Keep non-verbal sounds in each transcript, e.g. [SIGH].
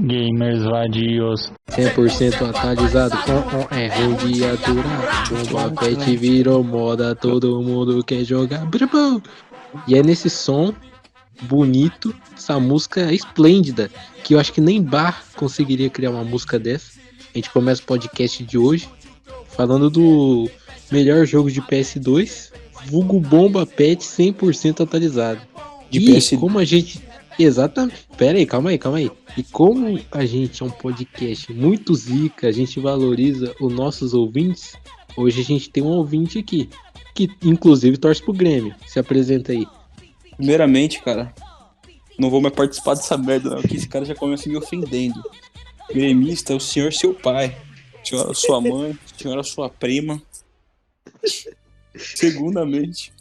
gamers vadios. 100% atualizado com é ruim de aturar. Bomba pet virou moda, todo mundo quer jogar. E é nesse som bonito, essa música esplêndida, que eu acho que nem Bar conseguiria criar uma música dessa. A gente começa o podcast de hoje falando do melhor jogo de PS2, vulgo Bomba Pet 100% atualizado. De e PS... como a gente Exatamente. Pera aí, calma aí, calma aí. E como a gente é um podcast muito zica, a gente valoriza os nossos ouvintes, hoje a gente tem um ouvinte aqui, que inclusive torce pro Grêmio. Se apresenta aí. Primeiramente, cara, não vou mais participar dessa merda, não, que esse cara já começa me ofendendo. Gremista é o senhor seu pai, senhora sua mãe, senhora sua prima. [LAUGHS] Segundamente,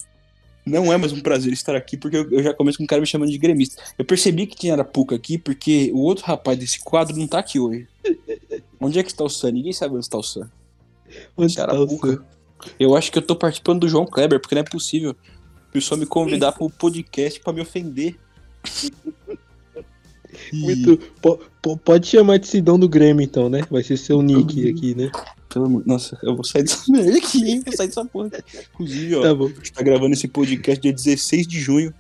não é mais um prazer estar aqui, porque eu, eu já começo com um cara me chamando de gremista. Eu percebi que tinha Arapuca aqui, porque o outro rapaz desse quadro não tá aqui hoje. [LAUGHS] Onde é que está o Sam? Ninguém sabe onde está o Sam. Onde tá o. Sam? Eu acho que eu tô participando do João Kleber, porque não é possível a pessoa me convidar pro podcast pra me ofender. [LAUGHS] Muito. po- po- pode chamar de Sidão do Grêmio, então, né? Vai ser seu nick aqui, né? Pelo amor... Nossa, eu vou sair dessa [LAUGHS] merda aqui, sair dessa porra. Inclusive, ó, Tá bom. a gente tá gravando esse podcast dia 16 de junho,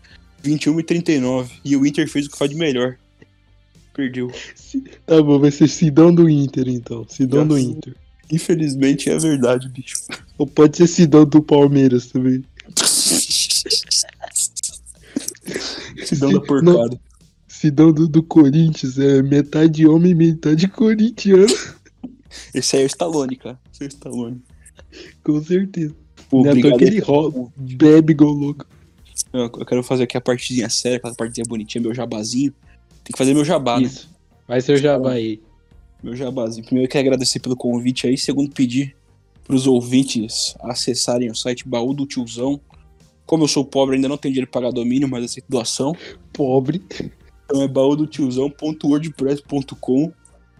21h39. E o Inter fez o que faz de melhor. Perdeu. Tá bom, vai ser Sidão do Inter, então. Sidão do Graças- Inter. Infelizmente é verdade, bicho. Ou pode ser Sidão do Palmeiras também. [LAUGHS] Se dão da porcada. Sidão do, do Corinthians, é metade homem, metade corintiano, Esse aí é o Stallone, cara. Esse é o Stallone. com certeza. Pô, Não é à toa obrigado que aí. ele rola, bebe gol louco. Eu eu quero fazer aqui a partezinha séria, aquela partezinha bonitinha, meu jabazinho. Tem que fazer meu jabá, né? Isso. Vai ser o Jabá aí. Meu jabazinho. Primeiro eu quero agradecer pelo convite aí. Segundo, pedir pros ouvintes acessarem o site Baú do Tiozão. Como eu sou pobre, ainda não tenho dinheiro para pagar domínio, mas aceito doação. Pobre. Então é baúdotiozão.wordpress.com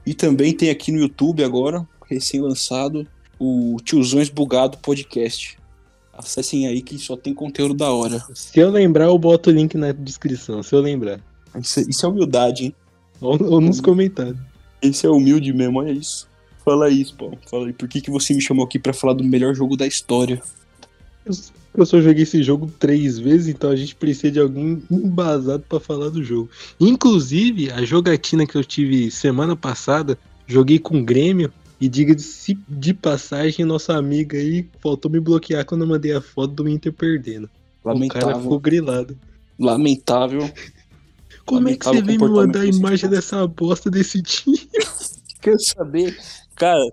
E também tem aqui no YouTube agora, recém-lançado, o Tiozões Bugado Podcast. Acessem aí que só tem conteúdo da hora. Se eu lembrar, eu boto o link na descrição. Se eu lembrar. Isso, isso é humildade, hein? Ou, ou nos comentários. Esse é humilde mesmo, olha isso. Fala aí, Spawn. Fala aí, por que, que você me chamou aqui pra falar do melhor jogo da história? Eu, eu só joguei esse jogo três vezes, então a gente precisa de algum embasado pra falar do jogo. Inclusive, a jogatina que eu tive semana passada, joguei com o Grêmio. E diga-se de passagem, nossa amiga aí faltou me bloquear quando eu mandei a foto do Inter perdendo. O cara Lamentável. ficou grilado. Lamentável. [LAUGHS] Como é que você Lamentável vem me mandar a imagem dessa bosta desse time? [LAUGHS] Quero saber, cara.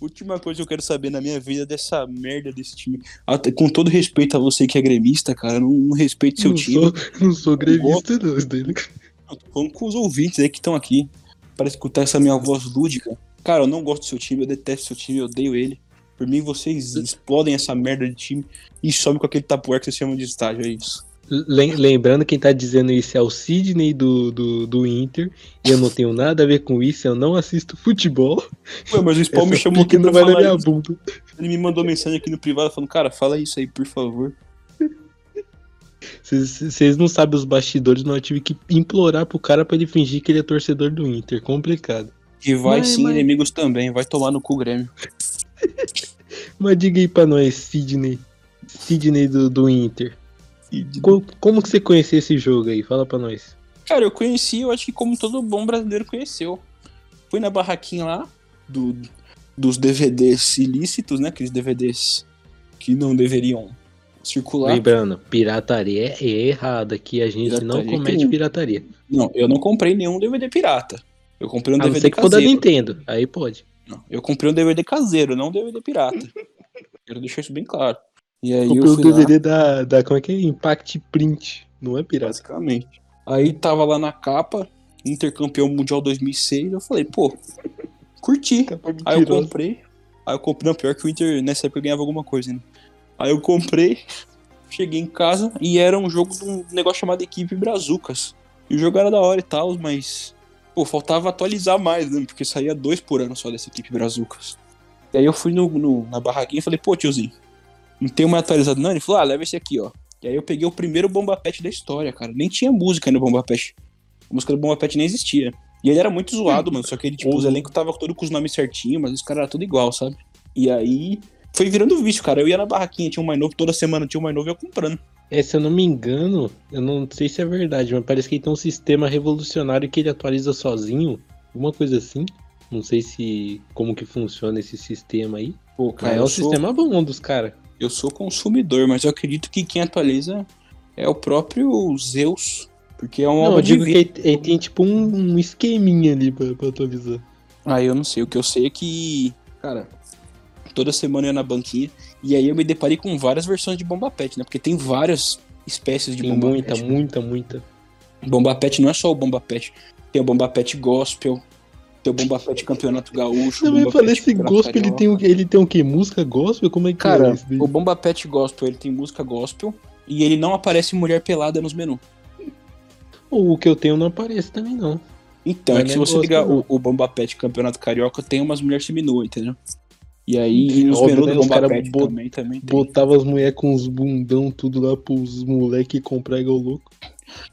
Última coisa que eu quero saber na minha vida é dessa merda desse time. Até- com todo respeito a você que é gremista, cara, não, não respeite seu não, time. sou, não sou grevista, não. tô falando com os ouvintes aí que estão aqui para escutar essa minha voz lúdica. Cara, eu não gosto do seu time, eu detesto seu time, eu odeio ele. Por mim, vocês explodem essa merda de time e sobem com aquele tapuer que vocês chamam de estágio, é isso. Lem- Lembrando, quem tá dizendo isso é o Sidney do, do, do Inter. E eu não tenho nada a ver com isso, eu não assisto futebol. Ué, mas o Spawn me chamou aqui não pra vai na minha isso. bunda. Ele me mandou mensagem aqui no privado falando, cara, fala isso aí, por favor. Vocês não sabem os bastidores, mas eu tive que implorar pro cara pra ele fingir que ele é torcedor do Inter. Complicado. E vai Mas- sim, mas- inimigos também, vai tomar no cu Grêmio. [LAUGHS] Mas diga aí pra nós, Sidney. Sidney do, do Inter. Co- como que você conheceu esse jogo aí? Fala pra nós. Cara, eu conheci, eu acho que como todo bom brasileiro conheceu. Fui na barraquinha lá do, dos DVDs ilícitos, né? Aqueles DVDs que não deveriam circular. Lembrando, pirataria é errada aqui, a gente não Pirataria comete crime. pirataria. Não, eu não comprei nenhum DVD pirata. Eu comprei um A não DVD ser que for da caseiro. Nintendo, aí pode. Não, eu comprei um DVD caseiro, não um DVD pirata. Quero deixar isso bem claro. E aí Comprei o lá, DVD da, da. Como é que é? Impact Print. Não é pirata. basicamente. Aí tava lá na capa, Intercampeão Mundial 2006, eu falei, pô, curti. Aí eu comprei. Aí eu comprei. Não, pior que o Inter nessa época ganhava alguma coisa, né? Aí eu comprei, cheguei em casa e era um jogo de um negócio chamado Equipe Brazucas. E o jogo era da hora e tal, mas. Pô, faltava atualizar mais, né? Porque saía dois por ano só dessa equipe Brazucas. E aí eu fui no, no- na barraquinha e falei, pô, tiozinho, não tem uma atualizada não? Ele falou, ah, leva esse aqui, ó. E aí eu peguei o primeiro Bomba Pet da história, cara. Nem tinha música no Bomba Pet. A música do Bomba Pet nem existia. E ele era muito zoado, mano. Só que ele, tipo, Ô, os elencos tava todo com os nomes certinhos, mas os caras eram tudo igual, sabe? E aí foi virando vício, cara. Eu ia na barraquinha, tinha um mais novo, toda semana tinha um mais novo e eu comprando. É, se eu não me engano, eu não sei se é verdade, mas parece que ele tem um sistema revolucionário que ele atualiza sozinho, alguma coisa assim. Não sei se como que funciona esse sistema aí. Pô, Mas cara, é eu um sou, sistema bom dos caras. Eu sou consumidor, mas eu acredito que quem atualiza é o próprio Zeus. Porque é uma Não, eu digo que ele, ele tem tipo um, um esqueminha ali pra, pra atualizar. Ah, eu não sei. O que eu sei é que, cara, toda semana eu ia na banquinha e aí eu me deparei com várias versões de Bomba Pet, né? Porque tem várias espécies de Tem Bomba muita, Pet. né? muita, muita. Bomba Pet não é só o Bomba Pet. Tem o Bomba Pet Gospel, tem o Bomba Pet Campeonato Gaúcho. Não, eu Bomba falei, esse gospel ele tem, o, ele tem o quê? Música gospel? Como é que é Cara, isso daí? o Bomba Pet Gospel, ele tem música gospel e ele não aparece mulher pelada nos menus. O que eu tenho não aparece também, não. Então, é que se é você ligar o, o Bomba Pet Campeonato Carioca, tem umas mulheres seminuas, entendeu? E aí, Sim, nos óbvio, menus né? do Os Bomba Pet bot- também, também tem. Botava as mulheres com os bundão tudo lá pros moleque comprar igual louco.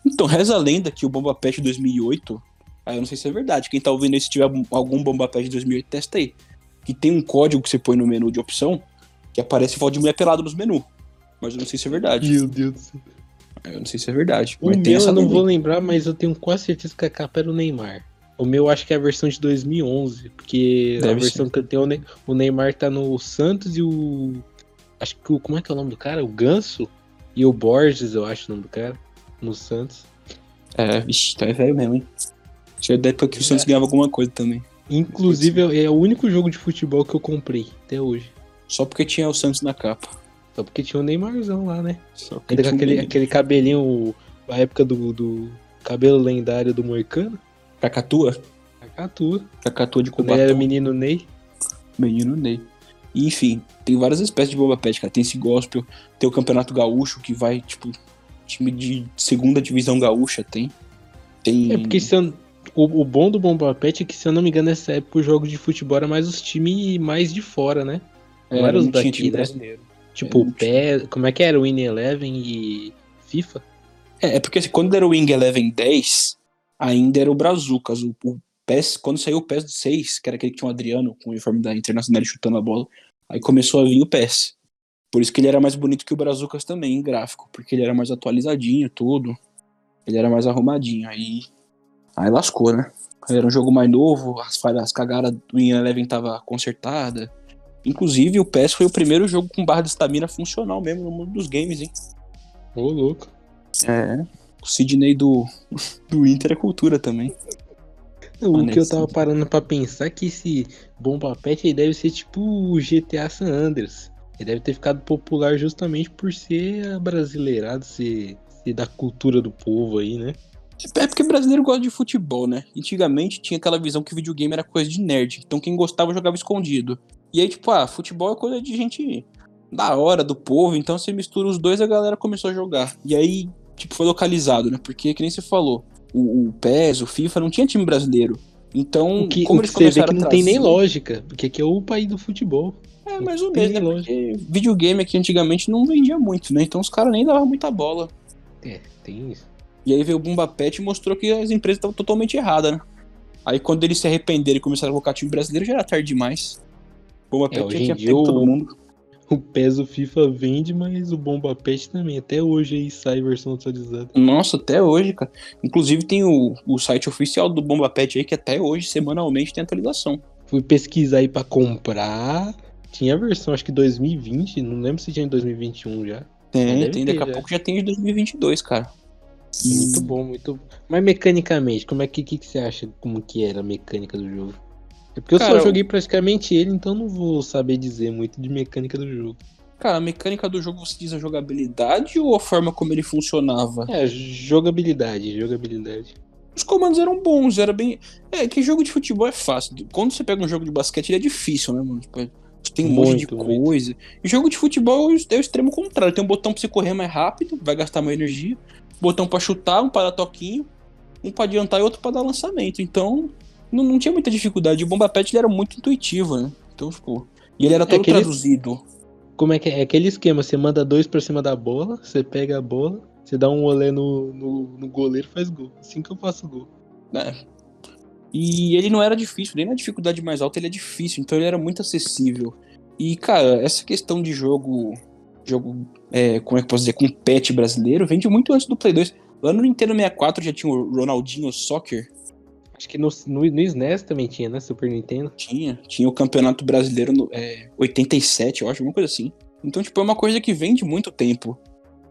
Então, reza a lenda que o Bomba Pet 2008, aí eu não sei se é verdade, quem tá ouvindo aí, se tiver algum Bomba Pet 2008, testa aí. Que tem um código que você põe no menu de opção, que aparece foto de mulher pelada nos menus. Mas eu não sei se é verdade. Meu Deus do céu. Eu não sei se é verdade. O mas tem meu essa eu não vou lembrar, mas eu tenho quase certeza que a capa era o Neymar. O meu acho que é a versão de 2011, porque a Deve versão que eu tenho, o Ne- o Neymar tá no Santos e o... Acho que o... Como é que é o nome do cara? O Ganso? E o Borges, eu acho o nome do cara, no Santos. É, vixi, tá velho mesmo, hein? Tinha da época que o É. Santos ganhava alguma coisa também. Inclusive, é o único jogo de futebol que eu comprei até hoje. Só porque tinha o Santos na capa. Só porque tinha o Neymarzão lá, né? Só porque Ainda com aquele, aquele cabelinho, a época do, do cabelo lendário do Moicano. Cacatua? A Catua. Cacatua de Quando ele era Cubatão. menino Ney. Menino Ney. E, enfim, tem várias espécies de bomba pet, cara. Tem esse gospel, tem o Campeonato Gaúcho, que vai, tipo, time de segunda divisão gaúcha tem. Tem. É porque se eu- o, o bom do Bomba Pet é que, se eu não me engano, nessa época os jogos de futebol era mais os times mais de fora, né? é, não era os daqui, time né? brasileiro. Tipo, É, o pé. Como é que era? O Win Eleven e FIFA? É, é porque assim, quando era o Wing Eleven 10, ainda era o Brazucas. O, o PES, quando saiu o PES 6, que era aquele que tinha o Adriano com o uniforme da Internacional chutando a bola, aí começou a vir o PES. Por isso que ele era mais bonito que o Brazucas também, em gráfico, porque ele era mais atualizadinho, tudo. Ele era mais arrumadinho. Aí, aí lascou, né? Era um jogo mais novo, as falhas, as cagadas do Win Eleven tava consertada. Inclusive, o PES foi o primeiro jogo com barra de estamina funcional mesmo no mundo dos games, hein? Ô, louco. É. O Sidney do, [LAUGHS] do Inter é cultura também. O que eu tava parando pra pensar é que esse Bomba Pet ele deve ser tipo o GTA San Andreas. Ele deve ter ficado popular justamente por ser brasileirado, ser, ser da cultura do povo aí, né? É porque brasileiro gosta de futebol, né? Antigamente tinha aquela visão que videogame era coisa de nerd. Então quem gostava jogava escondido. E aí, tipo, ah, futebol é coisa de gente da hora, do povo. Então você mistura os dois a galera começou a jogar. E aí, tipo, foi localizado, né? Porque, que nem você falou, o, o PES, o FIFA não tinha time brasileiro. Então, O que, como o que eles você vê começaram que não tem nem trazer- lógica, porque aqui é o país do futebol. É, mais ou menos, né? Porque videogame aqui antigamente não vendia muito, né? Então os caras nem davam muita bola. É, tem isso. E aí veio o Bomba Pet e mostrou que as empresas estavam totalmente erradas, né? Aí quando eles se arrependeram e começaram a colocar time brasileiro, já era tarde demais. Bomba Pet É, hoje já tinha pego o- todo mundo. O PES o FIFA vende, mas o Bomba Pet também. Até hoje aí sai versão atualizada. Nossa, até hoje, cara. Inclusive tem o, o site oficial do Bomba Pet aí, que até hoje, semanalmente, tem atualização. Fui pesquisar aí pra comprar. Tinha a versão, acho que 2020, não lembro se tinha em 2021 já. Tem, tem. Daqui a já. pouco já tem de 2022, cara. Muito bom, muito bom. Mas mecanicamente, como é que, que, que você acha como que era a mecânica do jogo? É porque eu Cara, só joguei praticamente ele, então não vou saber dizer muito de mecânica do jogo. Cara, a mecânica do jogo, você diz a jogabilidade ou a forma como ele funcionava? É, jogabilidade, jogabilidade. Os comandos eram bons, era bem. É, que jogo de futebol é fácil. Quando você pega um jogo de basquete, ele é difícil, né, mano? Tipo, tem um monte de Muito, muito. coisa. E jogo de futebol é o extremo contrário. Tem um botão pra você correr mais rápido, vai gastar mais energia. Botão pra chutar, um pra dar toquinho, um pra adiantar e outro pra dar lançamento. Então, não, não tinha muita dificuldade. O Bomba Pet ele era muito intuitivo, né? Então, tipo. E ele era todo aquele- traduzido. Como é que é? É aquele esquema, você manda dois pra cima da bola, você pega a bola, você dá um olé no, no, no goleiro e faz gol. Assim que eu faço gol. né? E ele não era difícil, nem na dificuldade mais alta ele é difícil, então ele era muito acessível. E, cara, essa questão de jogo. Jogo. É, como é que eu posso dizer? Com pet brasileiro, vem de muito antes do Play 2. Lá no Nintendo 64 já tinha o Ronaldinho Soccer. Acho que no, no, no SNES também tinha, né? Super Nintendo. Tinha. Tinha o Campeonato Brasileiro no, é, 87, eu acho, alguma coisa assim. Então, tipo, é uma coisa que vem de muito tempo.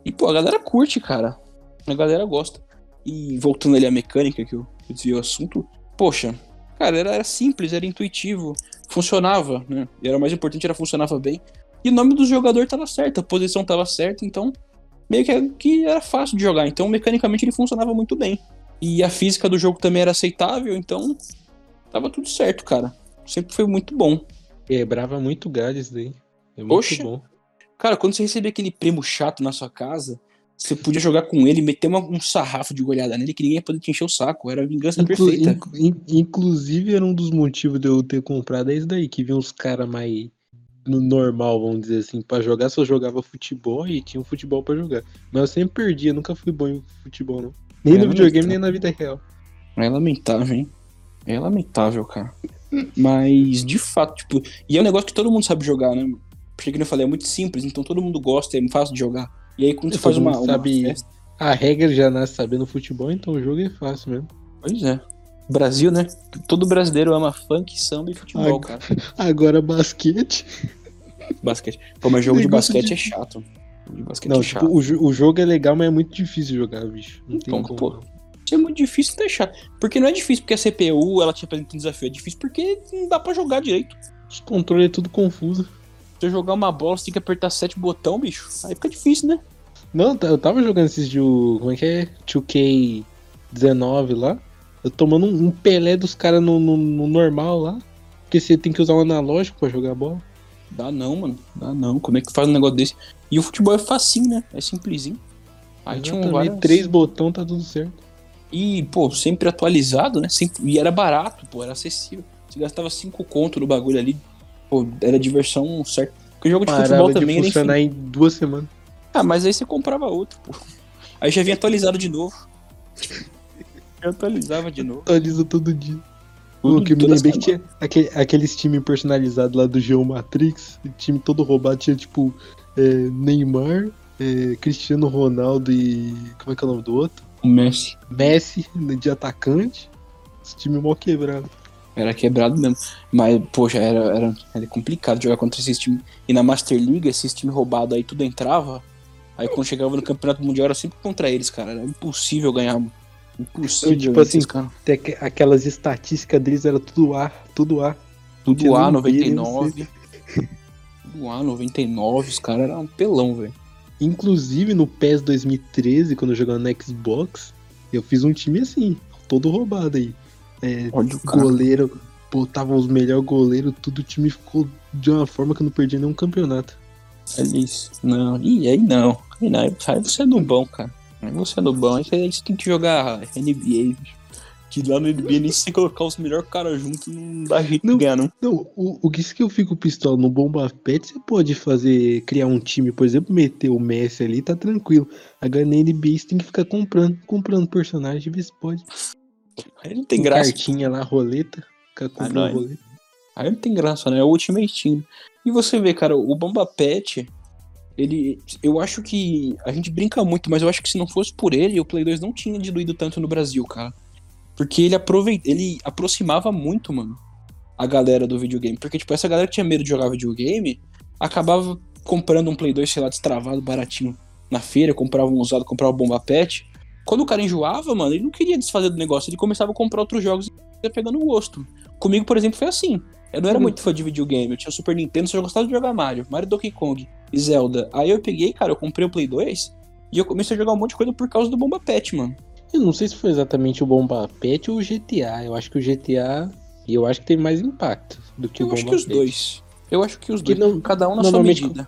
E, pô, a galera curte, cara. A galera gosta. E voltando ali à mecânica, que eu, eu desviei o assunto. Poxa, cara, era, era simples, era intuitivo, funcionava, né? E era o mais importante, era funcionava bem. E o nome do jogador tava certo, a posição tava certa, então meio que, que era fácil de jogar. Então, mecanicamente, ele funcionava muito bem. E a física do jogo também era aceitável, então tava tudo certo, cara. Sempre foi muito bom. Quebrava muito galho isso daí. É muito bom. Cara, quando você recebia aquele primo chato na sua casa, você podia jogar com ele, meter uma- um sarrafo de goleada nele que ninguém ia poder te encher o saco. Era a vingança Inclu- perfeita. in- inclusive, era um dos motivos de eu ter comprado é isso daí, que vinha uns caras mais no normal, vamos dizer assim, pra jogar, só jogava futebol e tinha um futebol pra jogar. Mas eu sempre perdia, nunca fui bom em futebol, não. Nem É, no videogame, nem na vida real. É lamentável, hein? É lamentável, cara. Mas, de fato, tipo. E é um negócio que todo mundo sabe jogar, né? Porque, como eu falei, é muito simples, então todo mundo gosta, é fácil de jogar. E aí, quando você faz uma sabe- festa. A regra já nasce sabendo futebol, então o jogo é fácil mesmo. Pois é. Brasil, né? Todo brasileiro ama funk, samba e futebol, Ai, cara. [LAUGHS] Agora basquete. Basquete. Pô, mas jogo de basquete de- é chato. De basquete Não, é tipo, chato. o, jo- o jogo é legal, mas é muito difícil jogar, bicho. Não tem Então, como. pô, Isso é muito difícil deixar. Porque não é difícil porque a CPU ela te apresenta um desafio. É difícil porque não dá pra jogar direito. Os controles é tudo confuso. Se você jogar uma bola, você tem que apertar sete botão, bicho. Aí fica difícil, né? Não, eu tava jogando esses de. o- Como é que é? 2K19 lá. Tomando um, um Pelé dos caras no, no- no normal lá. Porque você tem que usar um analógico pra jogar bola. Dá não, mano. Dá não. Como é que faz um negócio desse? E o futebol é facinho, né? É simplesinho. Aí tinha um várias... três botões, tá tudo certo. E, pô, sempre atualizado, né? Sempre... E era barato, pô, era acessível. Você gastava cinco conto no bagulho ali. Pô, era diversão certa. Porque o jogo de futebol Parava de também era funcionar em duas semanas. Ah, mas aí você comprava outro, pô. Aí já vinha atualizado de novo. Eu atualizava de novo. Atualiza todo dia. Tudo- o que eu me lembrei que tinha aquele, aqueles times personalizados lá do Geomatrix. O time todo roubado tinha tipo é, Neymar, é, Cristiano Ronaldo e. Como é que é o nome do outro? O Messi Messi né, de atacante. Esse time mó quebrado. era quebrado mesmo. Mas, poxa, era, era, era complicado jogar contra esses times. E na Master League, esses times roubados aí tudo entrava. Aí quando chegava no Campeonato Mundial era sempre contra eles, cara. Era impossível ganhar. Impossível. Tipo assim, aquelas estatísticas deles era tudo A, tudo A. Tudo A, nem B, nem 99. Tudo A, 99. Os caras eram um pelão, velho. Inclusive no PES 2013, quando eu jogava no Xbox, eu fiz um time assim, todo roubado aí. É, Olha o cara. goleiro, botava os melhores goleiros, tudo o time ficou de uma forma que eu não perdi nenhum campeonato. Olha isso. Não, e aí não. Não. Aí você é nubão, cara. Você é. Aí você, aí você tem que jogar NBA. Que lá no NBA nem se colocar os melhores caras juntos não dá jeito Não. de ganhar, não. Não, o, o que isso que eu fico pistola no Bomba Pet, você pode fazer, criar um time, por exemplo, meter o Messi ali, tá tranquilo. Agora na NBA você tem que ficar comprando, comprando personagem, ver se pode. Aí não tem Com graça. Cartinha lá, roleta, ficar comprando não, é. roleta. Aí não tem graça, né? É o Ultimate Team. E você vê, cara, o Bomba Pet, ele. Eu acho que. A gente brinca muito, mas eu acho que se não fosse por ele, o Play 2 não tinha diluído tanto no Brasil, cara. Porque ele aproveita. Ele aproximava muito, mano, a galera do videogame. Porque, tipo, essa galera que tinha medo de jogar videogame acabava comprando um Play 2, sei lá, destravado, baratinho na feira, comprava um usado, comprava Bomba Pet. Quando o cara enjoava, mano, ele não queria desfazer do negócio, ele começava a comprar outros jogos e ia pegando gosto. Comigo, por exemplo, foi assim. Eu não era Uhum. muito fã de videogame. Eu tinha Super Nintendo, só gostava de jogar Mario, Mario Donkey Kong Zelda. Aí eu peguei, cara, eu comprei o Play 2 e eu comecei a jogar um monte de coisa por causa do Bomba Pet, mano. Eu não sei se foi exatamente o Bomba Pet ou o GTA. Eu acho que o GTA. E eu acho que tem mais impacto do que o eu Bomba acho que os Pet. dois. Eu acho que os dois. não- cada um na sua medida.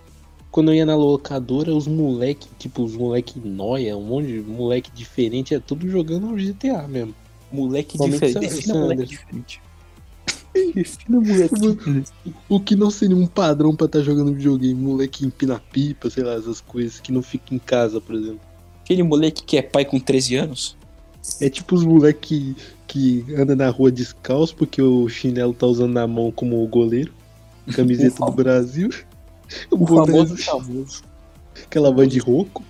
Quando eu ia na locadora, os moleque, tipo, os moleque noia, um monte de moleque diferente, é tudo jogando o GTA mesmo. Moleque diferente. Defina San moleque diferente. [LAUGHS] Moleque diferente. O que não seria um padrão pra estar jogando videogame? Moleque empina pipa, sei lá, essas coisas que não fica em casa, por exemplo. Aquele moleque que é pai com 13 anos. É tipo os moleque que, que anda na rua descalço porque o chinelo tá usando na mão como goleiro. Camiseta do Brasil. [LAUGHS] O boné famoso famoso. Aquela voz de rouco.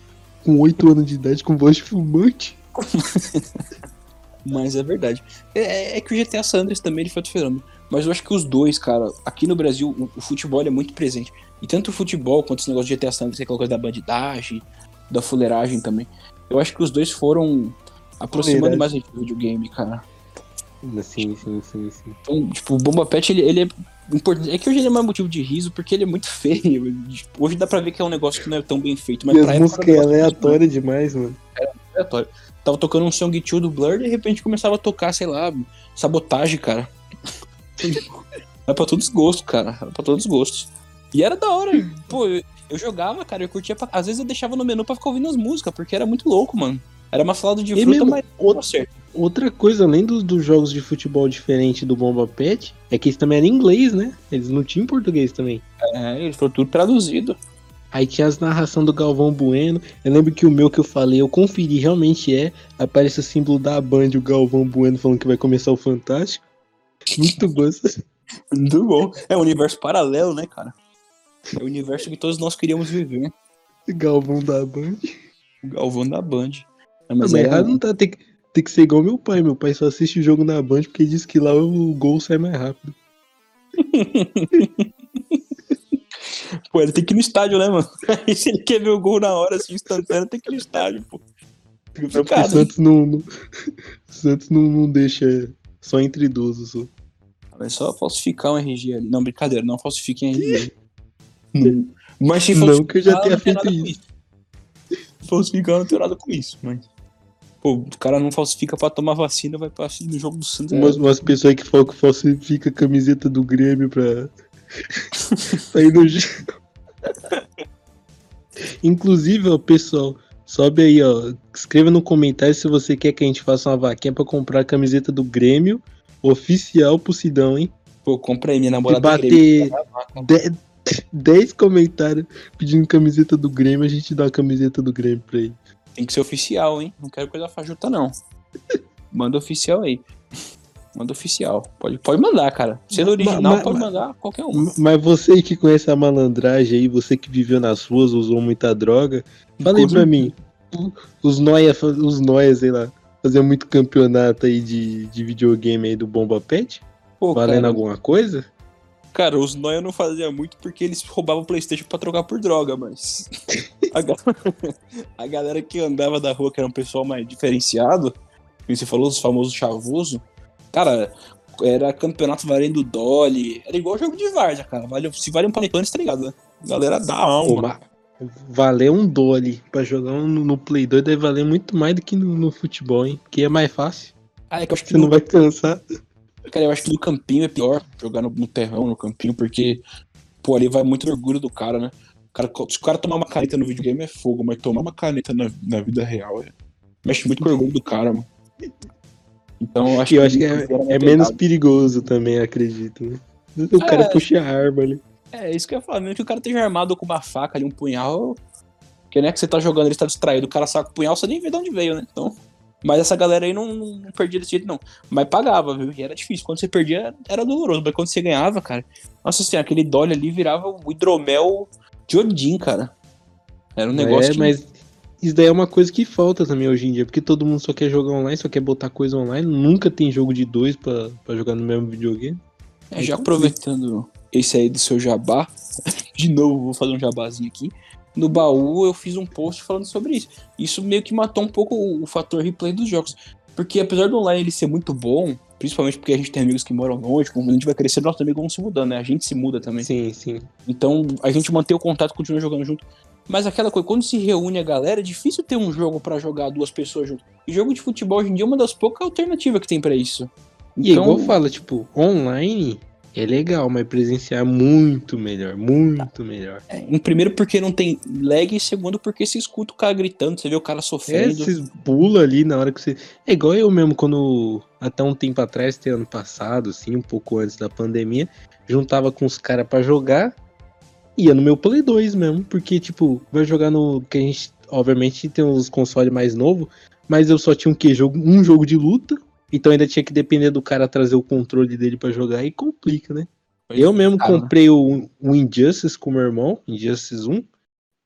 Com 8 anos de idade, com voz de fumante. [LAUGHS] Mas é verdade. É, é que o GTA San Andreas também ele foi outro fenômeno. Mas eu acho que os dois, cara, aqui no Brasil, o, o futebol é muito presente. E tanto o futebol quanto esse negócio de GTA San Andreas, aquela coisa da bandidagem, da fuleiragem também. Eu acho que os dois foram aproximando mais a gente do videogame, cara. Sim, sim, sim, sim. Então, tipo, o Bomba Pet, ele, ele é importante. É que hoje ele é mais motivo de riso porque ele é muito [LAUGHS] feio. Tipo, Hoje dá pra ver que é um negócio que não é tão bem feito. Mas E pra era um negócio aleatórias demais, mano. aleatório. Tava tocando um Song 2 do Blur e de repente começava a tocar, sei lá, sabotagem, cara. Era pra todos os gostos, cara. Era pra todos os gostos. E era da hora. Pô, eu, eu jogava, cara, eu curtia pra... Às vezes eu deixava no menu pra ficar ouvindo as músicas, porque era muito louco, mano. Era uma salada de E fruta, mesmo, mas outra, outra coisa, além dos, dos jogos de futebol diferente do Bomba Pet, é que eles também eram em inglês, né? Eles não tinham português também. É, ele foi tudo traduzido. Aí tinha as narração do Galvão Bueno. Eu lembro que o meu que eu falei, eu conferi, realmente é. Aparece o símbolo da Band, o Galvão Bueno falando que vai começar o Fantástico. Muito bom. [LAUGHS] Muito bom. É um universo paralelo, né, cara? É o universo que todos nós queríamos viver. Galvão da Band. O Galvão da Band. É, Mas mas era- errado não tá. Tem que, tem que ser igual meu pai. Meu pai só assiste o jogo na Band porque diz que lá o gol sai mais rápido. [LAUGHS] Pô, ele tem que ir no estádio, né, mano? Aí [LAUGHS] se ele quer ver o gol na hora, assim, instantâneo, tem que ir no estádio, pô. Fica É o? Santos não. não- Santos não, não deixa só entre idosos. Só. É só falsificar um RG ali. Não, brincadeira, não falsifiquem RG. [LAUGHS] Não. Mas se Não que eu já tenha tem feito com isso. Falsificar, não tenho nada com isso, mas... Pô, o cara não falsifica pra tomar vacina, vai pra no jogo do Santos. é Umas, umas pessoas que falam que falsifica a camiseta do Grêmio pra, pra ir no jogo. Inclusive, ó, pessoal, sobe aí, ó. Escreva no comentário se você quer que a gente faça uma vaquinha pra comprar a camiseta do Grêmio oficial pro Sidão, hein? Pô, compra aí, minha namorada bater Grêmio, vai lá, cara. 10 comentários pedindo camiseta do Grêmio, a gente dá a camiseta do Grêmio pra ele. Tem que ser oficial, hein? Não quero coisa fajuta, não. [LAUGHS] Manda oficial aí. Manda oficial. Pode, pode mandar, cara. Sendo original, ma- pode ma- mandar qualquer um. Mas você que conhece a malandragem aí, você que viveu nas ruas, usou muita droga, fala aí pra mim. Os noia, os noia, sei lá, fazer muito campeonato aí de, de videogame aí do Bomba Pet? Pô, Valendo cara, alguma coisa? cara, os Noia não faziam muito porque eles roubavam o Playstation pra trocar por droga, mas... a, ga- [LAUGHS] a galera que andava da rua, que era um pessoal mais diferenciado, como você falou, os famosos chavoso, cara... Era campeonato valendo Dolly. Era igual jogo de Várzea, cara. Vale, se vale um panetone, tá ligado, né? Galera dá Pô, alma. mas valer um dolly pra jogar um no, no Play 2 deve valer muito mais do que no, no futebol, hein? Que é mais fácil. Ah, é que eu acho que Você não vai cansar. Cara, eu acho que no campinho é pior jogar no, no terrão, no campinho, porque, pô, ali vai muito orgulho do cara, né? O cara, se o cara tomar uma caneta no videogame é fogo, mas tomar uma caneta na, na vida real é. Mexe muito com o orgulho do cara, mano. Então eu acho eu acho que é, era é menos perigoso também, acredito, né? O cara É. puxa a arma ali. É, isso que eu ia falar, mesmo que o cara esteja armado com uma faca ali, um punhal. Que né, que você tá jogando, ele tá distraído, o cara saca o punhal, você nem vê de onde veio, né? Então. Mas essa galera aí não, não, não perdia desse jeito, não. Mas pagava, viu? E era difícil. Quando você perdia, era doloroso. Mas quando você ganhava, cara. Nossa senhora, aquele Dolly ali virava o hidromel de Odin, cara. Era um negócio é, que. mas isso daí é uma coisa que falta também hoje em dia, porque todo mundo só quer jogar online, só quer botar coisa online, nunca tem jogo de dois pra jogar no mesmo videogame. É, já aproveitando esse aí do seu jabá, [LAUGHS] de novo vou fazer um jabazinho aqui. No baú eu fiz um post falando sobre isso. Isso meio que matou um pouco o, o fator replay dos jogos. Porque apesar do online ele ser muito bom, principalmente porque a gente tem amigos que moram longe, quando a gente vai crescendo, nossos amigos vão se mudando, né? A gente se muda também. Sim, sim. Então a gente mantém o contato e continua jogando junto. Mas aquela coisa, quando se reúne a galera, é difícil ter um jogo pra jogar duas pessoas junto. E jogo de futebol hoje em dia é uma das poucas alternativas que tem pra isso. E Então- igual fala, tipo, online é legal, mas presenciar é muito melhor, muito melhor. É, em primeiro porque não tem lag, e segundo porque você escuta o cara gritando, você vê o cara É, sofrendo. você pula ali na hora que você. É igual eu mesmo, quando até um tempo atrás, até ano passado, assim, um pouco antes da pandemia, juntava com os caras pra jogar, ia no meu Play 2 mesmo, porque, tipo, vai jogar no. Que a gente, obviamente, tem uns consoles mais novos, mas eu só tinha um, que, jogo, um jogo de luta, então ainda tinha que depender do cara trazer o controle dele pra jogar e complica, né? eu mesmo caro, né? comprei o, o Injustice com meu irmão, Injustice 1.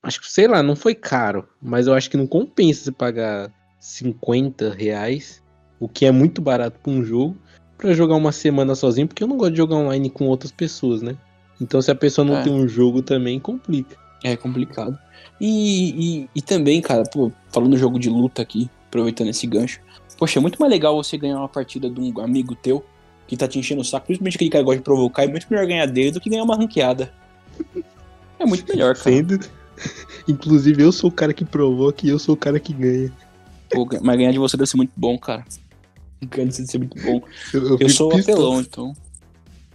Acho que, sei lá, não foi caro, mas eu acho que não compensa você pagar 50 reais, o que é muito barato pra um jogo, pra jogar uma semana sozinho, porque eu não gosto de jogar online com outras pessoas, né? Então se a pessoa não É. tem um jogo também, complica. É complicado. E, e, e também, cara, pô, falando do jogo de luta aqui, aproveitando esse gancho. Poxa, é muito mais legal você ganhar uma partida de um amigo teu que tá te enchendo o saco, principalmente aquele cara que gosta de provocar, é muito melhor ganhar dele do que ganhar uma ranqueada. É muito melhor, cara. Sendo... [LAUGHS] Inclusive, eu sou o cara que provoca e eu sou o cara que ganha. Pô, mas ganhar de você deve ser muito bom, cara. Ganhar de você deve ser muito bom. Eu, Eu fico sou pistola. apelão, então.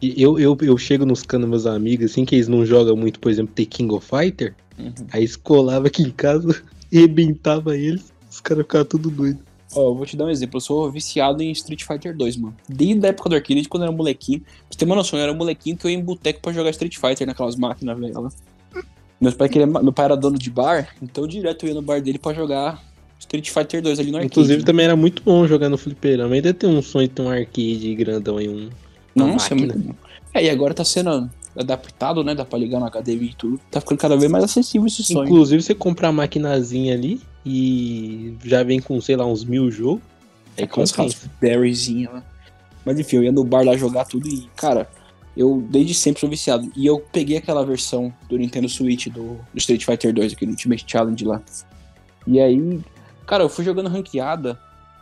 Eu, eu, eu chego nos canos meus amigos, assim, que eles não jogam muito, por exemplo, The King of Fighter, Uhum. aí eles colavam aqui em casa, [LAUGHS] rebentava eles, os caras ficavam tudo doidos. Ó, eu vou te dar um exemplo. Eu sou viciado em Street Fighter 2, mano. Desde a época do arcade, quando eu era molequinho. Pra você ter uma noção, eu era um molequinho que eu ia em boteco pra jogar Street Fighter naquelas máquinas, velho. lá. Meus pai queria, meu pai era dono de bar, então direto eu ia no bar dele pra jogar Street Fighter 2 ali no arcade. Inclusive, né? também era muito bom jogar no fliperama. Ainda tem um sonho de ter um arcade grandão aí, um. Nossa, é muito bom. É, e agora tá sendo adaptado, né? Dá pra ligar na HDMI e tudo. Tá ficando cada vez mais acessível esse sonho. Inclusive, você compra a maquinazinha ali e já vem com, sei lá, uns mil jogos. Aí Aquelas compensa. raspberryzinha lá. Mas enfim, eu ia no bar lá jogar tudo e, cara, eu desde sempre sou viciado. E eu peguei aquela versão do Nintendo Switch do, do Street Fighter 2, aquele Ultimate Challenge lá. E aí, cara, eu fui jogando ranqueada.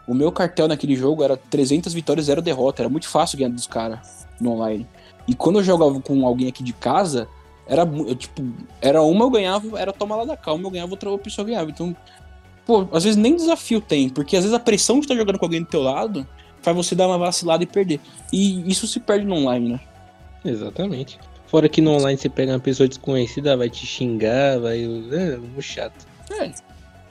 O meu cartel naquele jogo era 300 vitórias, 0 derrota. Era muito fácil ganhar dos caras no online. E quando eu jogava com alguém aqui de casa, era tipo, era uma eu ganhava, era tomar lá da calma, eu ganhava, outra pessoa ganhava. Então, pô, às vezes nem desafio tem, porque às vezes a pressão de estar jogando com alguém do teu lado faz você dar uma vacilada e perder. E isso se perde no online, né? Exatamente. Fora que no online você pega uma pessoa desconhecida, vai te xingar, vai. É, muito chato. É.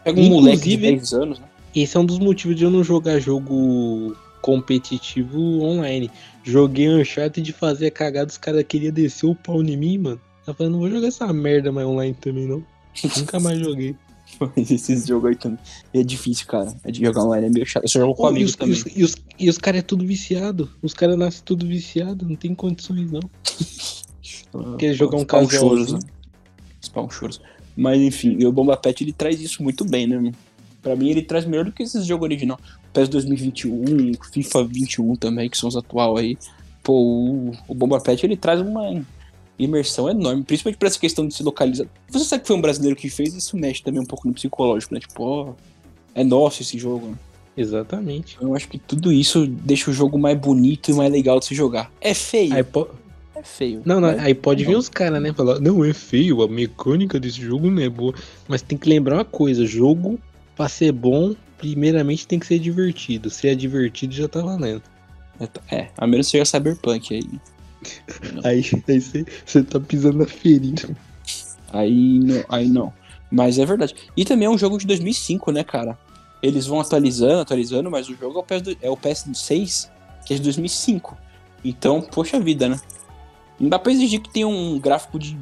Pega um moleque de Inclusive- 10 anos, né? Esse é um dos motivos de eu não jogar jogo competitivo online. Joguei Uncharted de fazer a cagada, os caras queriam descer o pau em mim, mano. Eu falei, não vou jogar essa merda mais online também, não. [LAUGHS] Nunca mais joguei. [LAUGHS] Mas esses jogos aí também. É difícil, cara. É de jogar online, é meio chato. Eu só jogo com e, amigos os, e, também. os, e, os, e os caras é tudo viciado. Os caras nascem tudo viciado, não tem condições, não. [LAUGHS] Quer jogar um casualzinho. choros, né? Spawn choros. Mas enfim, e o Bomba Pet ele traz isso muito bem, né? mano? Pra mim ele traz melhor do que esses jogos original. PES 2021, FIFA 21 também, que são os atual aí. Pô, o, o Bomba Pet ele traz uma imersão enorme, principalmente pra essa questão de se localizar. Você sabe que foi um brasileiro que fez, isso mexe também um pouco no psicológico, né? Tipo, ó, é nosso esse jogo. né? Exatamente. Eu acho que tudo isso deixa o jogo mais bonito e mais legal de se jogar. É feio, Aí, po- é feio. Não, não, mas- aí pode vir não. os caras, né? Falar, não, é feio, a mecânica desse jogo não é boa. Mas tem que lembrar uma coisa: jogo, pra ser bom, primeiramente tem que ser divertido. Se é divertido, já tá valendo. É, a menos que seja Cyberpunk aí. Aí, aí você, tá pisando na ferida. Aí não, aí não. Mas é verdade. E também é um jogo de 2005, né, cara? Eles vão atualizando, atualizando, mas o jogo é o, PS, do- é o PS6, que é de 2005. Então, poxa vida, né? Não dá pra exigir que tenha um gráfico de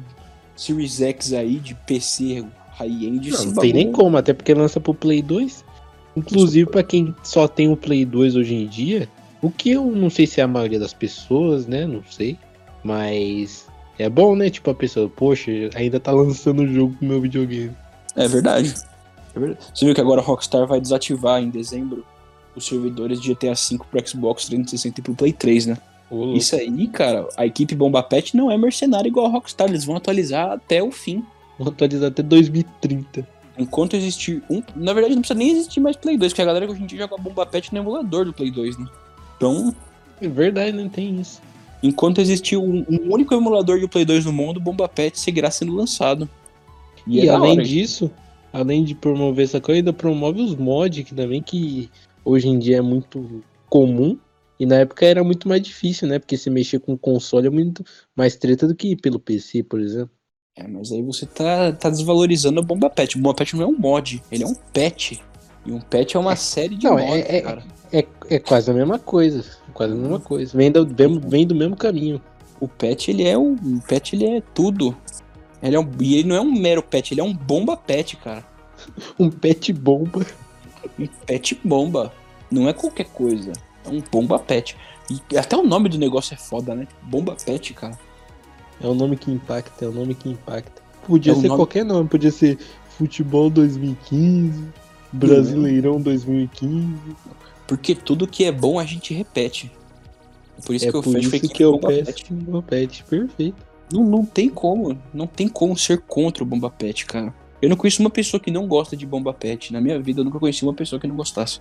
Series X aí, de PC high-end. Não, não tem nem como, até porque lança pro Play 2. Inclusive, pra quem só tem o Play 2 hoje em dia, o que eu não sei se é a maioria das pessoas, né? Não sei. Mas é bom, né? Tipo, a pessoa, poxa, ainda tá lançando o jogo pro meu videogame. É verdade. É verdade. Você viu que agora a Rockstar vai desativar em dezembro os servidores de GTA V pro Xbox 360 e pro Play 3, né? Isso aí, cara, a equipe Bomba Pet não é mercenária igual a Rockstar, eles vão atualizar até o fim. Vou atualizar até 2030. Enquanto existir um. Na verdade, não precisa nem existir mais Play 2, porque a galera que hoje em dia joga Bomba Pet no emulador do Play 2, né? Então, É verdade, não tem isso. enquanto existir um, um único emulador de Play 2 no mundo, Bomba Pet seguirá sendo lançado. E, é da além hora. disso, além de promover essa coisa, ainda promove os mods que também que hoje em dia é muito comum. E na época era muito mais difícil, né? Porque se mexer com console é muito mais treta do que pelo PC, por exemplo. É, mas aí você tá, tá desvalorizando a Bomba Pet. O Bomba Pet não é um mod, ele é um pet. E um pet é uma série de Não, mods, é- é- cara. É, é quase a mesma coisa. é Quase a mesma coisa. Vem do, vem, vem do mesmo caminho. O pet, ele é um. O pet, ele é tudo. Ele é um, e ele não é um mero pet, ele é um bomba pet, cara. [LAUGHS] Um pet bomba. Um pet bomba. Não é qualquer coisa. É um bomba pet. E até o nome do negócio é foda, né? Bomba pet, cara. É o nome que impacta, é o nome que impacta. Podia É o ser nome- qualquer nome, podia ser Futebol 2015, Brasileirão 2015. Porque tudo que é bom a gente repete. Por isso é que eu por fecho isso que eu peço Pet. Bomba Pet. Perfeito. Não, não tem como. Não tem como ser contra o Bomba Pet, cara. Eu não conheço uma pessoa que não gosta de Bomba Pet. Na minha vida, eu nunca conheci uma pessoa que não gostasse.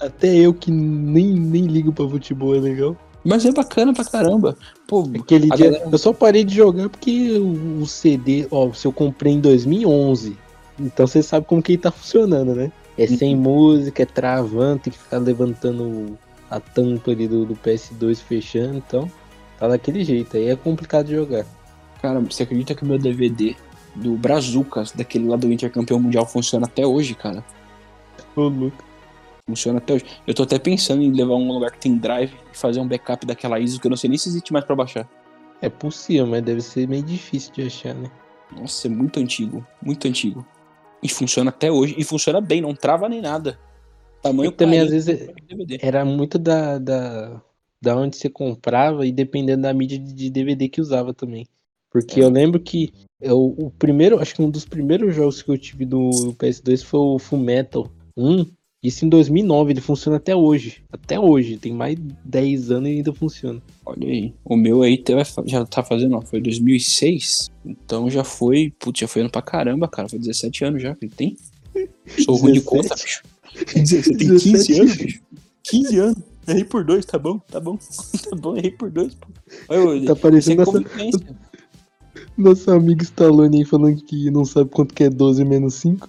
Até eu que nem, nem ligo pra futebol é legal. Mas é bacana pra caramba. Pô, Aquele dia, galera- eu só parei de jogar porque o CD, ó, se eu comprei em 2011, então você sabe como que ele tá funcionando, né? É sem música, é travando, tem que ficar levantando a tampa ali do, do PS2 fechando, então tá daquele jeito, aí é complicado de jogar. cara, você acredita que o meu DVD do Brazucas, daquele lá do Intercampeão Mundial, funciona até hoje, cara? Ô, louco. Funciona até hoje. Eu tô até pensando em levar um lugar que tem drive e fazer um backup daquela ISO que eu não sei nem se existe mais pra baixar. É possível, mas deve ser meio difícil de achar, né? Nossa, é muito antigo. Muito antigo. E funciona até hoje. E funciona bem, não trava nem nada. Tamanho E também, às vezes. Era muito da, da, da onde você comprava e dependendo da mídia de de DVD que usava também. Porque É. eu lembro que eu, o primeiro, acho que um dos primeiros jogos que eu tive do, do PS2 foi o Full Metal 1. Isso em 2009, ele funciona até hoje. Até hoje, tem mais de 10 anos e ainda funciona. Olha aí. O meu aí tá- já tá fazendo, ó, foi 2006. Então já foi, putz, já foi ano pra caramba, cara. Foi 17 anos já que ele tem. Sou ruim de 17? conta, [LAUGHS] bicho. Você tem 15 17? anos, bicho. 15 anos. Errei por dois, tá bom, tá bom. [LAUGHS] tá bom, errei por dois, pô. Olha, Tá isso é parecendo nossa, [LAUGHS] nosso amigo Stallone aí falando que não sabe quanto que é 12 menos 5.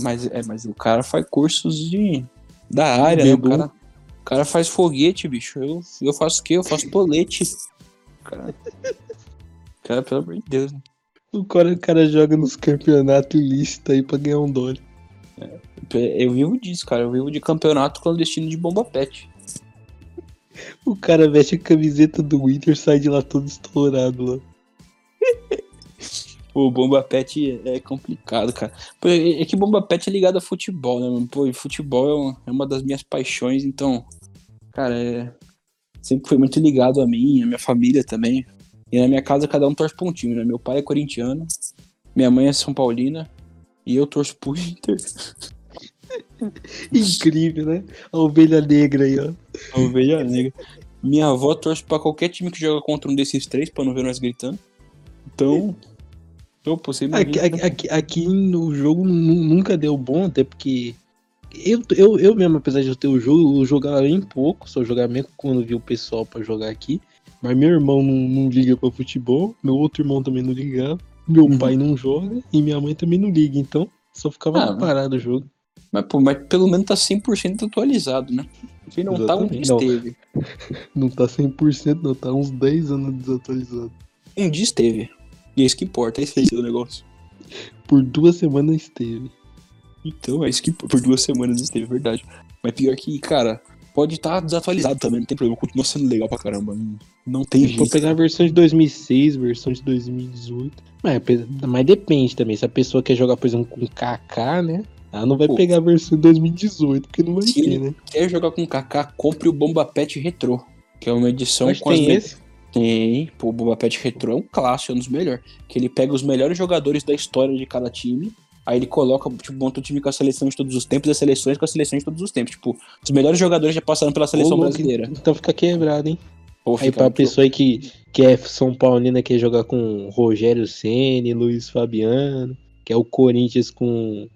Mas, é, mas o cara faz cursos de, da área, né? O cara, o cara faz foguete, bicho. Eu, eu faço o quê? Eu faço tolete. Cara, [LAUGHS] cara, pelo amor de Deus. né? O cara, o cara joga nos campeonatos ilícitos aí pra ganhar um dólar. Eu vivo disso, cara. Eu vivo de campeonato clandestino de bomba pet. O cara veste a camiseta do Winter e sai de lá todo estourado lá. Pô, bomba pet é complicado, cara. Pô, é é que bomba pet é ligado a futebol, né? mano? Pô, e futebol é uma, é uma das minhas paixões, então, cara, é... sempre foi muito ligado a mim, a minha família também. E na minha casa cada um torce pra um time, né? Meu pai é corintiano, minha mãe é São Paulina e eu torço pro [LAUGHS] Inter. Incrível, né? A ovelha negra aí, ó. A ovelha negra. Minha avó torce pra qualquer time que joga contra um desses três, pra não ver nós gritando. Então. Então, pô, você Aqui, aqui, aqui- no jogo nu- nunca deu bom, até porque. Eu, eu, eu mesmo, apesar de eu ter o jogo, eu jogava bem pouco, só jogava mesmo quando vi o pessoal pra jogar aqui. Mas meu irmão não, não liga pra futebol, meu outro irmão também não ligava, meu Uhum. pai não joga e minha mãe também não liga, então só ficava Ah, parado o jogo. Mas, pô, mas pelo menos tá 100% atualizado, né? Quem não tá, um dia Exatamente. Não. esteve. [LAUGHS] Não tá 100%, não, tá uns 10 anos desatualizado. Um dia esteve. E é isso que importa, é esse aí o negócio. Por duas semanas esteve. Então, é isso que por duas semanas esteve, verdade. Mas pior que, cara, pode estar desatualizado também, não tem problema. Continua sendo legal pra caramba. Não, tem jeito. pegar a versão de 2006, versão de 2018. Mas, pe- mas depende também. Se a pessoa quer jogar, por exemplo, com KK, né? Ela não vai Pô. pegar a versão de 2018, porque não vai Se ter, né? Quer jogar com Kaká, compre o Bomba Pet Retro. Que é uma edição Acho com as esse. Tem, pô, o Boba Pet Retro é um clássico, é um dos melhores. Que ele pega os melhores jogadores da história de cada time, aí ele coloca, tipo, monta o time com a seleção de todos os tempos as seleções com as seleções de todos os tempos. Tipo, os melhores jogadores já passaram pela seleção Ô, brasileira. Então fica quebrado, hein? Pô, Aí pra pessoa aí que, que é São Paulina, quer jogar com Rogério Ceni, Luiz Fabiano, que é o Corinthians com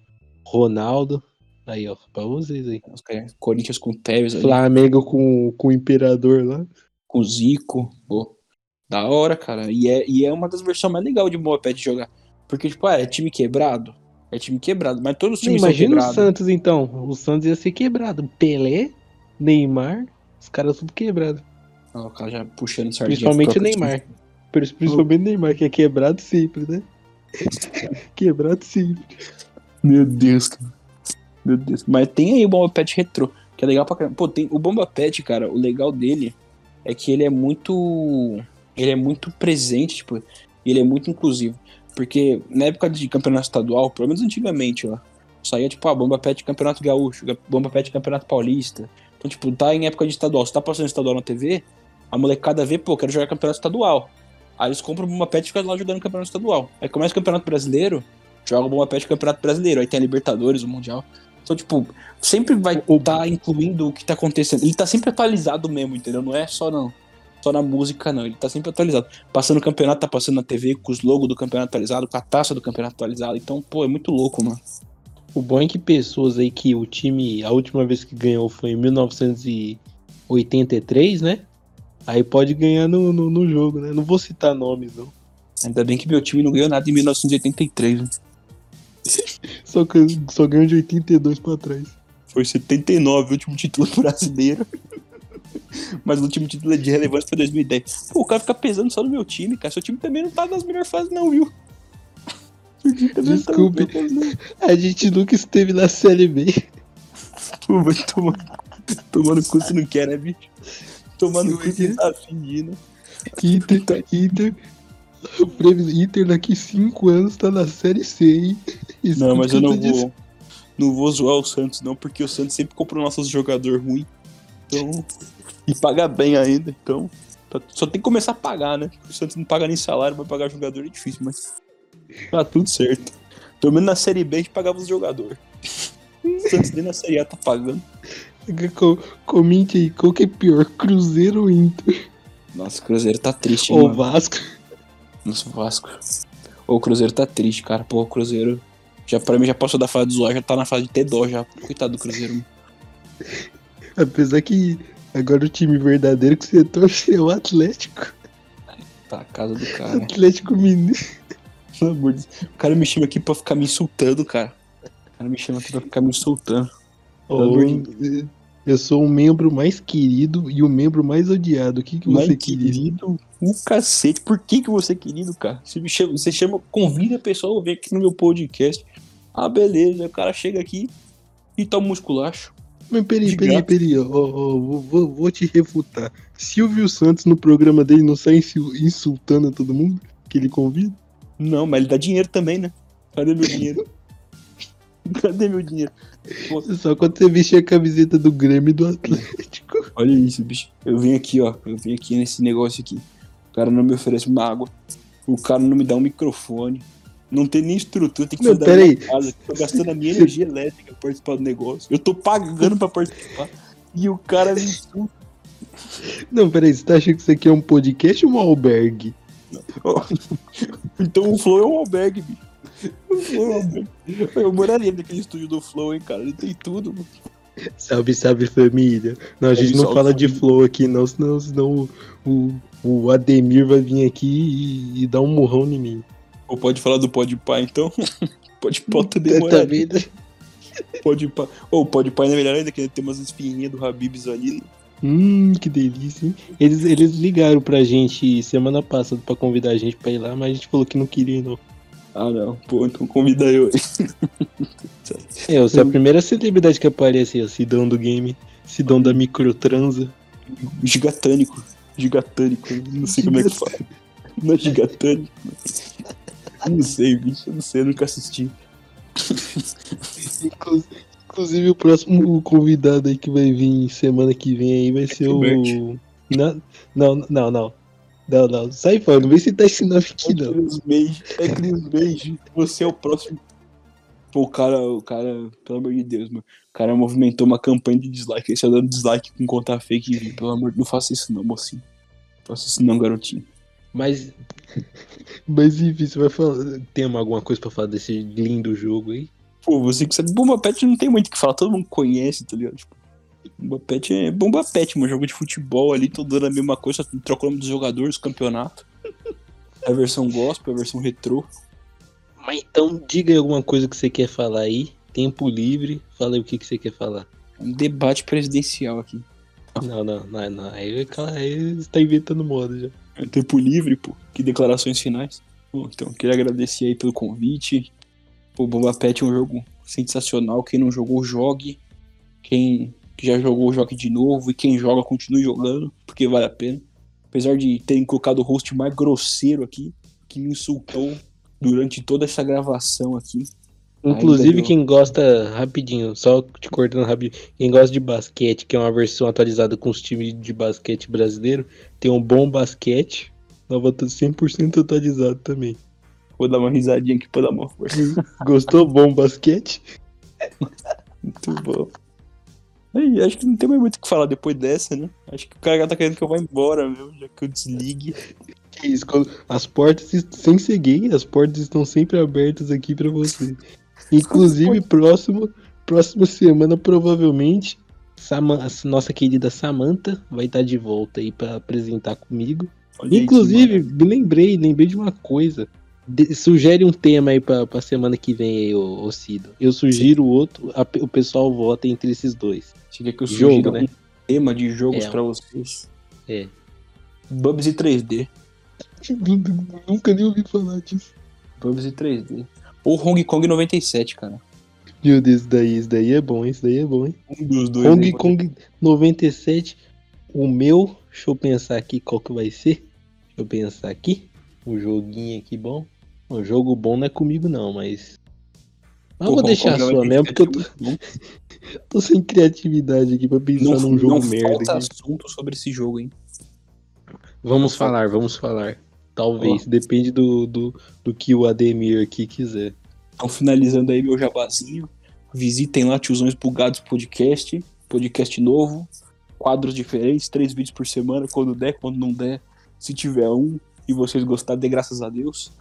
Ronaldo. Aí, ó, pra vocês aí. Corinthians com Tevez, aí, Flamengo com, com o Imperador lá. Com Zico. Pô, da hora, cara. E é, e é uma das versões mais legais de Pet jogar. Porque, tipo, ah, é time quebrado. É time quebrado, mas todos os Não, times são imagina o. Santos então. O Santos ia ser quebrado. Pelé, Neymar, os caras tudo quebrado. Ah, o cara já puxando sardinha. Principalmente o Neymar. Pri- Principalmente o Neymar, que é quebrado sempre, né? [LAUGHS] quebrado sempre. Meu Deus, cara. Meu Deus. Mas tem aí o Bomba Pet Retro, que é legal pra caramba. Pô, tem o Bomba Pet, cara, o legal dele é que ele é muito. Ele é muito presente, tipo, ele é muito inclusivo. Porque na época de campeonato estadual, pelo menos antigamente, ó, Saía, tipo, ah, Bomba Pet Campeonato Gaúcho, Bomba Pet Campeonato Paulista. Então, tipo, tá em época de estadual. Se tá passando estadual na TV, a molecada vê, pô, quero jogar campeonato estadual. Aí eles compram Bomba Pet e ficam lá jogando campeonato estadual. Aí começa o campeonato brasileiro, joga Bomba Pet campeonato brasileiro. Aí tem a Libertadores, o Mundial. Então, tipo, sempre vai estar tá incluindo o que tá acontecendo. Ele tá sempre atualizado mesmo, entendeu? Não é só não. Só na música, não. Ele tá sempre atualizado. Passando o campeonato, tá passando na TV com os logos do campeonato atualizado, com a taça do campeonato atualizado. Então, pô, é muito louco, mano. O bom é que pessoas aí que o time, a última vez que ganhou foi em 1983, né? Aí pode ganhar no, no, no jogo, né? Não vou citar nomes, não. Ainda bem que meu time não ganhou nada em 1983, né? [LAUGHS] só, só ganhou de 82 pra trás. Foi 79 o último título brasileiro. [LAUGHS] Mas o último título de relevância foi 2010. Pô, o cara fica pesando só no meu time, cara. Seu time também não tá nas melhores fases, não, viu? [LAUGHS] Desculpe, a gente nunca esteve na Série B. Pô, vai tomar, tomando cu se não quer, né, bicho? Tomando cu se tá fingindo. Inter, Inter, o prêmio Inter daqui 5 anos tá na Série C, hein? Isso não, mas eu não vou, não vou zoar o Santos, não, porque o Santos sempre comprou nossos jogador ruim. Então, e paga bem ainda, então. Tá, só tem que começar a pagar, né? O Santos não paga nem salário, vai pagar jogador é difícil, mas. Tá tudo certo. Pelo menos na Série B a gente pagava os jogadores. Santos nem na Série A tá pagando. Comente aí, qual que é pior, Cruzeiro ou Inter? Nossa, o Cruzeiro tá triste, Ou Vasco. Nossa, Vasco. o Cruzeiro tá triste, cara. Pô, o Cruzeiro. Já, pra mim já passou da fase de zoar, já tá na fase de ter dó já. Coitado do Cruzeiro. [LAUGHS] Apesar que agora o time verdadeiro que você torce é o Atlético. Tá, a casa do cara. Atlético Mineiro. [LAUGHS] Pelo amor de Deus. O cara me chama aqui pra ficar me insultando, cara. O cara me chama aqui pra ficar me insultando. Oh, eu sou o membro mais querido e o membro mais odiado. O que, que você querido? querido? O cacete. Por que, que você é querido, cara? Você, me chama, você chama, convida a pessoa a vir aqui no meu podcast. Ah, beleza. O cara chega aqui e toma um musculacho. Mas peraí, peraí, peraí, ó, ó, vou, vou, te refutar. Silvio Santos no programa dele não sai insultando a todo mundo que ele convida? Não, mas ele dá dinheiro também, né? Cadê meu dinheiro? [LAUGHS] [LAUGHS] Cadê meu dinheiro? Pô. Só quando você vestir a camiseta do Grêmio e do Atlético. [LAUGHS] Olha isso, bicho. Eu vim aqui, ó. Eu vim aqui nesse negócio aqui. O cara não me oferece uma água. O cara não me dá um microfone. Não tem nem estrutura, tem que fazer da minha casa. Tô gastando a minha energia elétrica pra participar do negócio. Eu tô pagando pra participar. E o cara me insulta. Não, peraí, você tá achando que isso aqui é um podcast ou um albergue? então o Flow é um albergue, bicho. Eu moraria naquele estúdio do Flow, hein, cara. Ele tem tudo, mano. Salve, salve família. Não, a gente não fala de Flow aqui, não, senão, senão o, o Ademir vai vir aqui e, e dar um murrão em mim. Ou pode falar do Pode Pá, então? [LAUGHS] pode Pá também morar. Pode Pá. Ou Pode Pá é melhor ainda, que tem umas espinhinhas do Habibs ali. Hum, que delícia, hein? Eles, eles ligaram pra gente semana passada pra convidar a gente pra ir lá, mas a gente falou que não queria, não. Ah, não. Pô, então convida eu. [LAUGHS] é, você é a primeira celebridade que aparece, a Sidão do game. Sidão da microtransa. Gigatânico. Gigatânico. Não sei como é que [LAUGHS] fala. Não é gigatânico. Não sei, bicho. Não sei, eu nunca assisti. Inclusive, o próximo convidado aí que vai vir semana que vem aí vai ser o. Não, não, não, não. Não, não, sai fora, não vem citar esse nome aqui, é não. É Cris Beige, você é o próximo. Pô, o cara, o cara, pelo amor de Deus, mano. O cara movimentou uma campanha de dislike. Aí você dando dislike com conta fake, pelo amor de Deus, não faça isso não, mocinho. Não faça isso não, garotinho. Mas. Mas enfim, você vai falar. Tem alguma coisa pra falar desse lindo jogo aí? Pô, você que sabe. Bomba Pet não tem muito o que falar, todo mundo conhece, tá ligado? Tipo, Bomba Pet é Bomba Pet, mano. Jogo de futebol ali, todo dando a mesma coisa, só troca o nome dos jogadores, campeonato. É a versão gospel, é a versão retrô. Mas então diga aí alguma coisa que você quer falar aí. Tempo livre, fala aí o que, que você quer falar. Um debate presidencial aqui. Não, não, não, não. Aí, aí você tá inventando moda já. É tempo livre, pô. Que declarações finais. Bom, então, queria agradecer aí pelo convite. Pô, Bomba Pet é um jogo sensacional. Quem não jogou, jogue. Quem que já jogou, jogue de novo. E quem joga, continue jogando, porque vale a pena. Apesar de terem colocado o host mais grosseiro aqui, que me insultou durante toda essa gravação aqui. Inclusive, deu. quem gosta, rapidinho, só te cortando rapidinho, quem gosta de basquete, que é uma versão atualizada com os times de basquete brasileiro, tem um bom basquete, nova 100% atualizado também. Vou dar uma risadinha aqui pra dar uma força. [LAUGHS] Gostou? Bom basquete? [LAUGHS] Muito bom. Aí, acho que não tem mais muito o que falar depois dessa, né? Acho que o cara tá querendo que eu vá embora, meu, já que eu desligue. Que isso, quando- as portas, sem ser gay, as portas estão sempre abertas aqui pra você. Inclusive, [LAUGHS] próximo, próxima semana, provavelmente, Sama- a nossa querida Samantha vai estar de volta aí pra apresentar comigo. Olha Inclusive, me lembrei, lembrei de uma coisa. De- sugere um tema aí pra, pra semana que vem aí, ô, ô Cido. Eu sugiro outro, a o pessoal vota entre esses dois. Você quer que eu Jogo, sugira né? um tema de jogos É. pra vocês? É. Bubsy 3D. [LAUGHS] Nunca nem ouvi falar disso. Bubsy 3D. Ou Hong Kong 97, cara. Meu Deus, isso daí, isso daí é bom, isso daí é bom, hein? Um dos dois. Hong aí, Kong 97. O meu, deixa eu pensar aqui qual que vai ser. Deixa eu pensar aqui. Um joguinho aqui bom. Um jogo bom não é comigo não, mas. Mas Pô, vou deixar a sua mesmo, porque eu tô, 97 [LAUGHS] tô sem criatividade aqui pra pensar Não, num jogo não merda. falta aqui. assunto sobre esse jogo, hein? Vamos falar, vamos falar. Talvez, depende do, do, do que o Ademir aqui quiser. Então, finalizando aí meu jabazinho. Visitem lá Tiozões Bugados Podcast. Podcast novo. Quadros diferentes, três vídeos por semana, quando der, quando não der. Se tiver um e vocês gostarem, dê graças a Deus.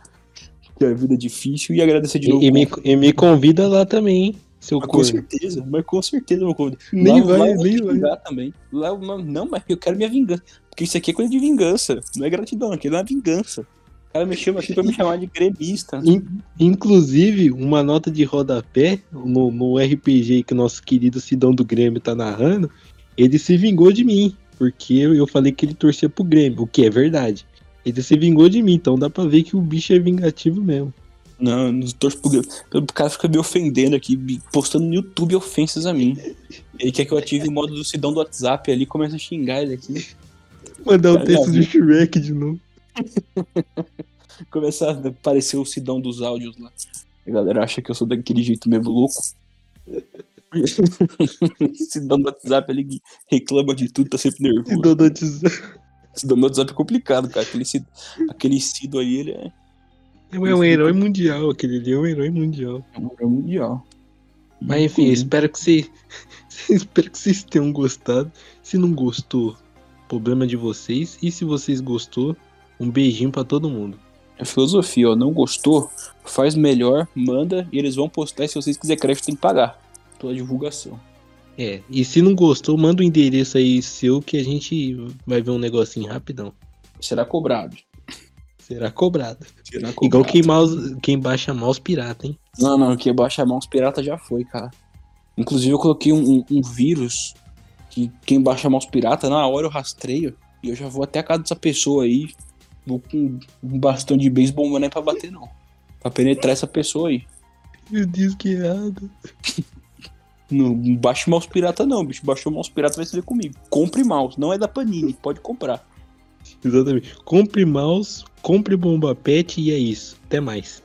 Que a vida é difícil. E agradecer de novo. E, e me, e me convida lá também, hein, seu Mas com corno. certeza, mas com certeza, meu convidado. Nem Lá- vai, lá nem vai. vingar também. Lá, não, mas eu quero minha vingança. Porque isso aqui é coisa de vingança. Não é gratidão, aquilo é uma vingança. O cara me chama aqui pra me chamar de gremista. In- Inclusive, uma nota de rodapé no, no RPG que o nosso querido Sidão do Grêmio tá narrando, ele se vingou de mim, porque eu, eu falei que ele torcia pro Grêmio, o que é verdade. Ele se vingou de mim, então dá pra ver que o bicho é vingativo mesmo. Não, não torço pro. O cara fica me ofendendo aqui, postando no YouTube ofensas a mim. Ele quer que eu ative o modo do Sidão do WhatsApp ali e começa a xingar ele aqui. Mandar o Cara, texto do Shrek de novo. [LAUGHS] Começa a aparecer o Sidão dos áudios lá. A galera acha que eu sou daquele jeito mesmo louco. [LAUGHS] Sidão do WhatsApp ele reclama de tudo, tá sempre nervoso. Sidão do WhatsApp. Sidão do WhatsApp é complicado, cara. Aquele Cido, aquele Cido aí, ele é É um herói mundial, aquele ali é um herói mundial. é um herói mundial. Mas enfim, eu espero que vocês. [LAUGHS] espero que vocês tenham gostado. Se não gostou, problema de vocês. E se vocês gostou, um beijinho pra todo mundo. É filosofia, ó. Não gostou? Faz melhor, manda e eles vão postar. E se vocês quiserem crédito, tem que pagar. Toda divulgação. É, e se não gostou, manda o endereço aí seu que a gente vai ver um negocinho rapidão. Será cobrado. Será cobrado. Será cobrado. Igual quem, mouse, quem baixa mouse pirata, hein? Não, não, que baixar mãos pirata já foi, cara. Inclusive eu coloquei um, um- um vírus que quem baixa mãos pirata, na hora eu rastreio e eu já vou até a casa dessa pessoa aí. Vou com um bastão de beisebol, mas não é pra bater, não. Pra penetrar essa pessoa aí. Meu Deus, que errado. [LAUGHS] Não baixe mouse pirata, não, bicho. Baixou mouse pirata, vai ser comigo. Compre mouse, não é da Panini, pode comprar. Exatamente. Compre mouse, compre bomba pet e é isso. Até mais.